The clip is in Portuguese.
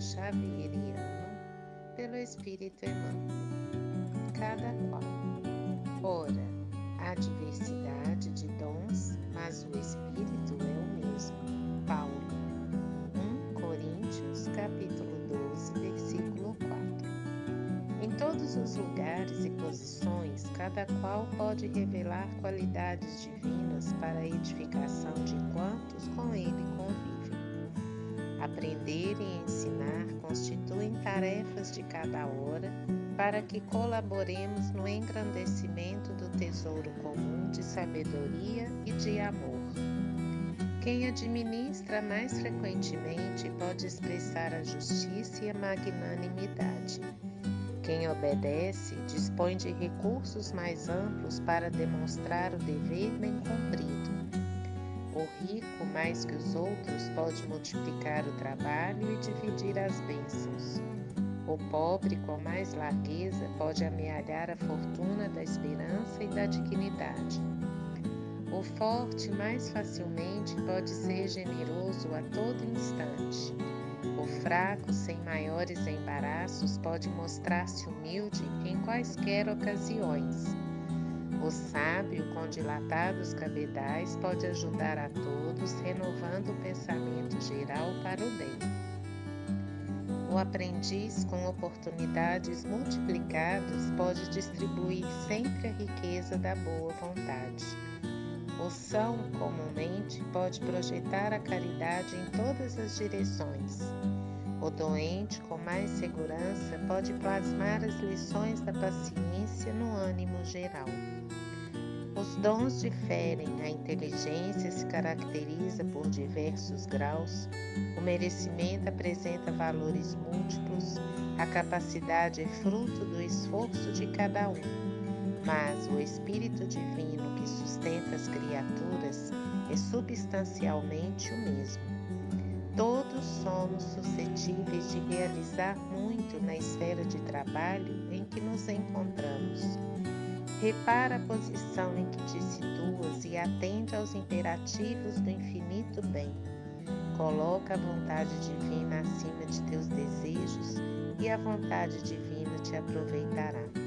xavieriano pelo Espírito Emmanuel. Cada qual. Ora, há diversidade de dons, mas o Espírito é o mesmo. Paulo, 1 Coríntios, capítulo 12, versículo 4. Em todos os lugares e posições, cada qual pode revelar qualidades divinas para a edificação de quantos com ele. Aprender e ensinar constituem tarefas de cada hora para que colaboremos no engrandecimento do tesouro comum de sabedoria e de amor. Quem administra mais frequentemente pode expressar a justiça e a magnanimidade. Quem obedece dispõe de recursos mais amplos para demonstrar o dever bem. O rico, mais que os outros, pode multiplicar o trabalho e dividir as bênçãos. O pobre, com mais largueza, pode amealhar a fortuna da esperança e da dignidade. O forte mais facilmente pode ser generoso a todo instante. O fraco, sem maiores embaraços, pode mostrar-se humilde em quaisquer ocasiões. O sábio, com dilatados cabedais, pode ajudar a todos, renovando o pensamento geral para o bem. O aprendiz, com oportunidades multiplicadas, pode distribuir sempre a riqueza da boa vontade. O são, comumente, pode projetar a caridade em todas as direções. O doente, com mais segurança, pode plasmar as lições da paciência no ânimo geral. Os dons diferem, a inteligência se caracteriza por diversos graus, o merecimento apresenta valores múltiplos, a capacidade é fruto do esforço de cada um mas o Espírito Divino que sustenta as criaturas é substancialmente o mesmo. Todos somos suscetíveis de realizar muito na esfera de trabalho em que nos encontramos. Repara a posição em que te situas e atende aos imperativos do infinito bem. Coloca a vontade divina acima de teus desejos e a vontade divina te aproveitará.